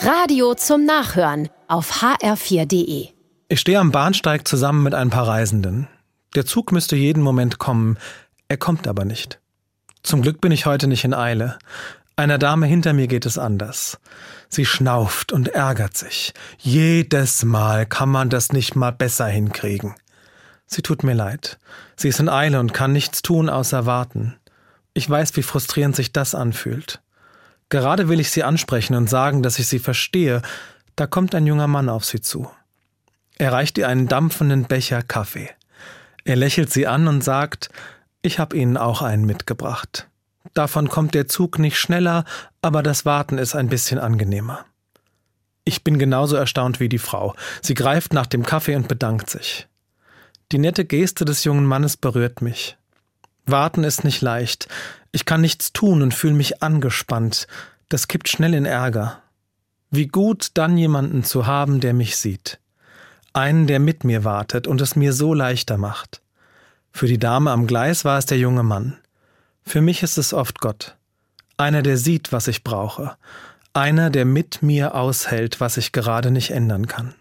Radio zum Nachhören auf hr4.de. Ich stehe am Bahnsteig zusammen mit ein paar Reisenden. Der Zug müsste jeden Moment kommen, er kommt aber nicht. Zum Glück bin ich heute nicht in Eile. Einer Dame hinter mir geht es anders. Sie schnauft und ärgert sich. Jedes Mal kann man das nicht mal besser hinkriegen. Sie tut mir leid. Sie ist in Eile und kann nichts tun außer warten. Ich weiß, wie frustrierend sich das anfühlt. Gerade will ich sie ansprechen und sagen, dass ich sie verstehe, da kommt ein junger Mann auf sie zu. Er reicht ihr einen dampfenden Becher Kaffee. Er lächelt sie an und sagt, ich habe Ihnen auch einen mitgebracht. Davon kommt der Zug nicht schneller, aber das Warten ist ein bisschen angenehmer. Ich bin genauso erstaunt wie die Frau. Sie greift nach dem Kaffee und bedankt sich. Die nette Geste des jungen Mannes berührt mich. Warten ist nicht leicht. Ich kann nichts tun und fühle mich angespannt. Das kippt schnell in Ärger. Wie gut, dann jemanden zu haben, der mich sieht einen, der mit mir wartet und es mir so leichter macht. Für die Dame am Gleis war es der junge Mann. Für mich ist es oft Gott. Einer, der sieht, was ich brauche. Einer, der mit mir aushält, was ich gerade nicht ändern kann.